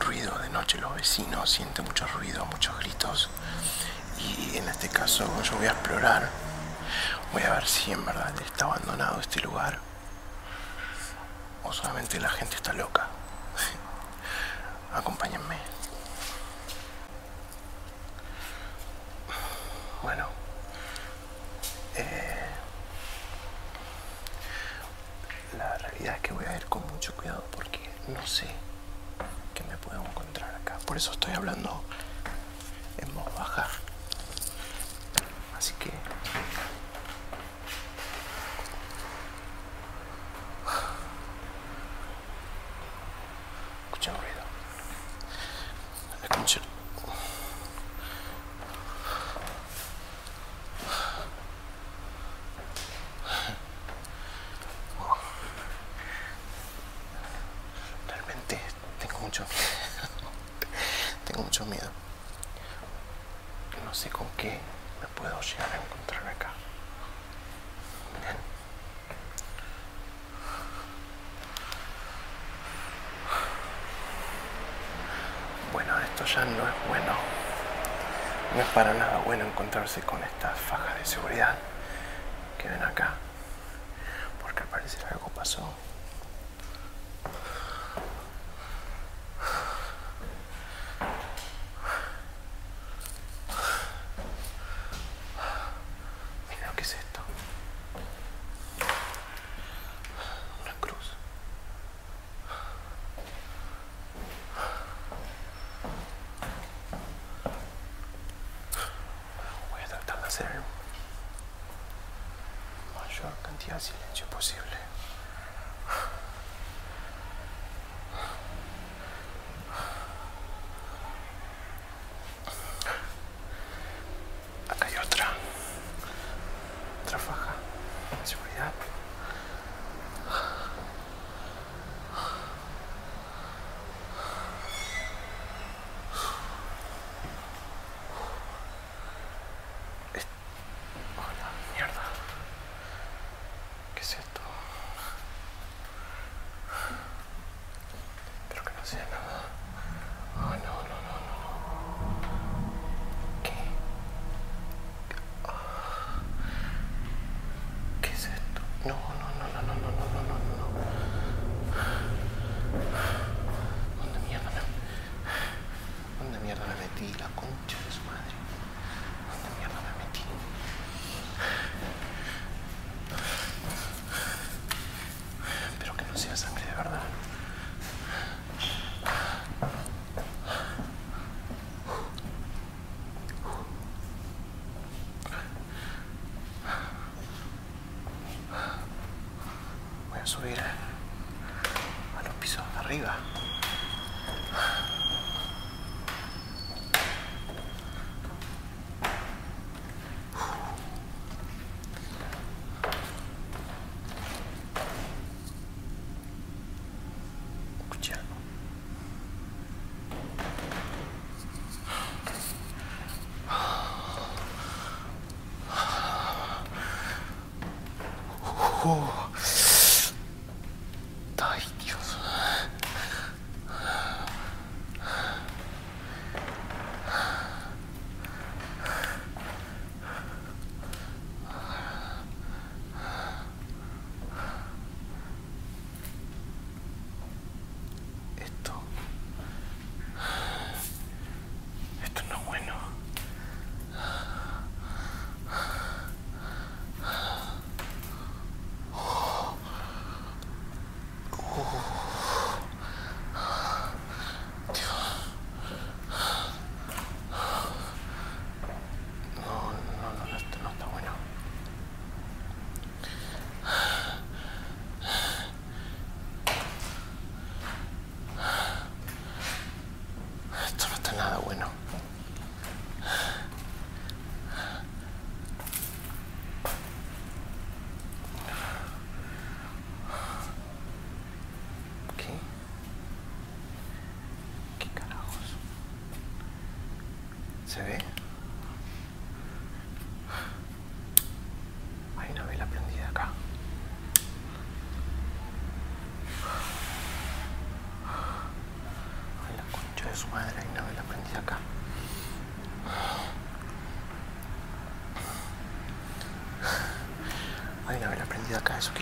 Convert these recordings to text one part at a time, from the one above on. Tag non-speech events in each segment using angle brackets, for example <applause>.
ruido de noche, los vecinos sienten mucho ruido, muchos gritos. Y en este caso yo voy a explorar, voy a ver si en verdad está abandonado este lugar o solamente la gente está loca. <laughs> Acompáñenme. Bueno, eh, la realidad es que voy a ir con mucho cuidado porque no sé qué me puedo encontrar acá. Por eso estoy hablando No sé con qué me puedo llegar a encontrar acá. Bien. Bueno, esto ya no es bueno. No es para nada bueno encontrarse con estas fajas de seguridad que ven acá. Porque al parecer algo pasó. Mira lo que es esto. Una cruz. Voy a tratar de hacer el mayor cantidad de silencio posible. haciendo ないわ。大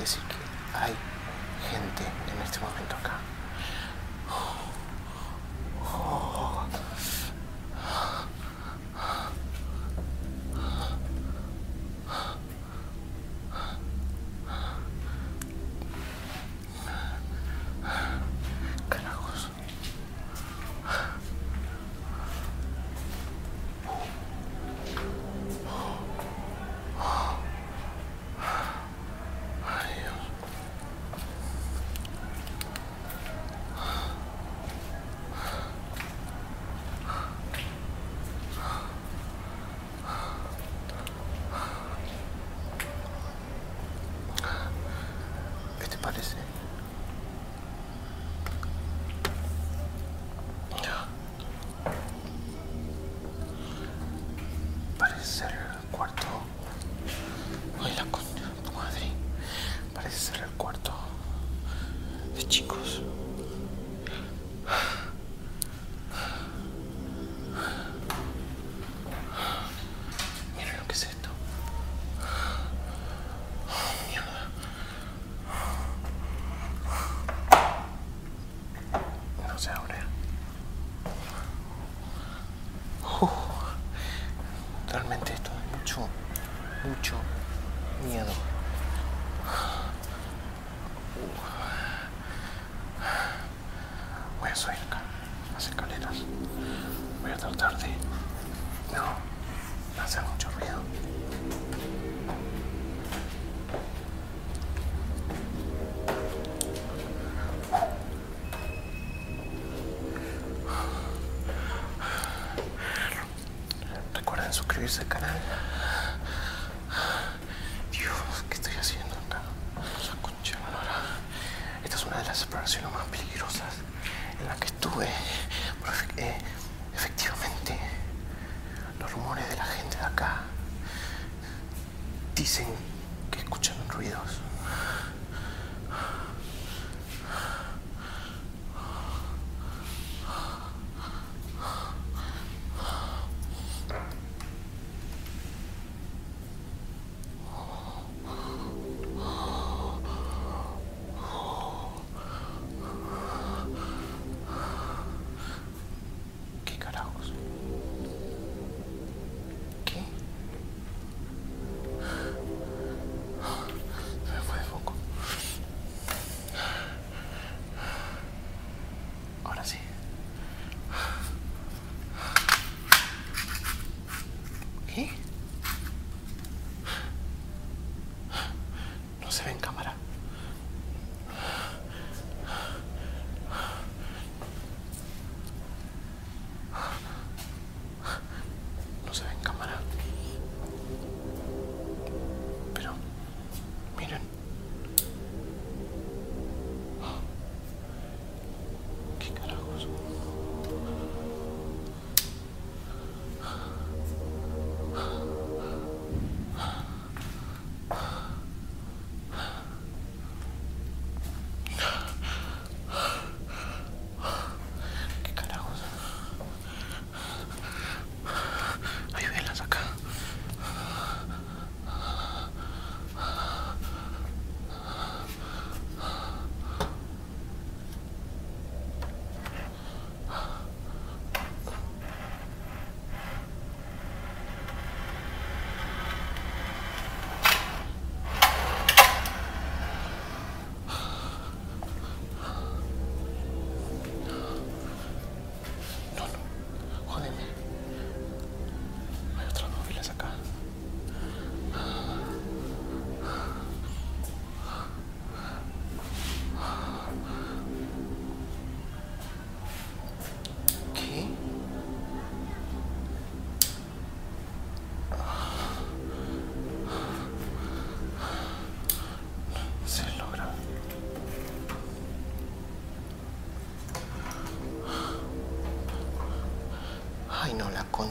decir que hay gente en este momento acá. Carajos. Ay, Dios. ¿Qué te parece? Parece ser el cuarto. Ay, la concha de tu madre. Parece ser el cuarto de chicos. Miren lo que es esto. Mierda. No se abre. Uf. Realmente esto es mucho, mucho miedo. Voy a subir las escaleras. Voy a tratar de no hacer mucho ruido. Recuerden suscribirse al canal. Dios, ¿qué estoy haciendo acá? La concha de la lora. Esta es una de las exploraciones más peligrosas en la que estuve. Porque, eh, efectivamente, los rumores de la gente de acá dicen que escuchan ruidos.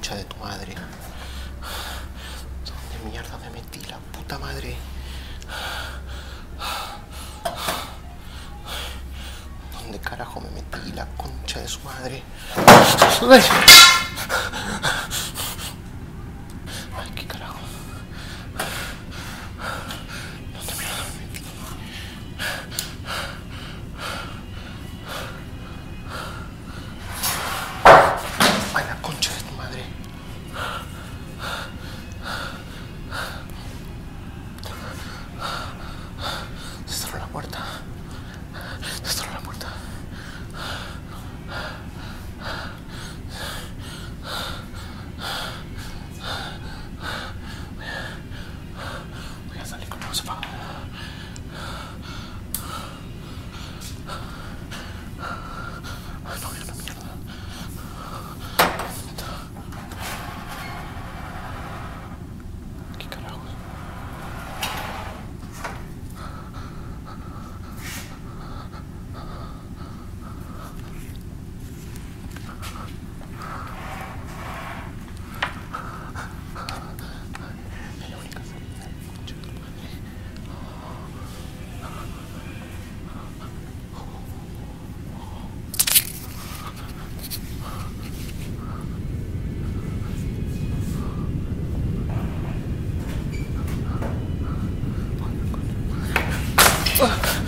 Concha de tu madre. ¿Dónde mierda me metí la puta madre? ¿Dónde carajo? me metí? La concha de su madre. Fuck.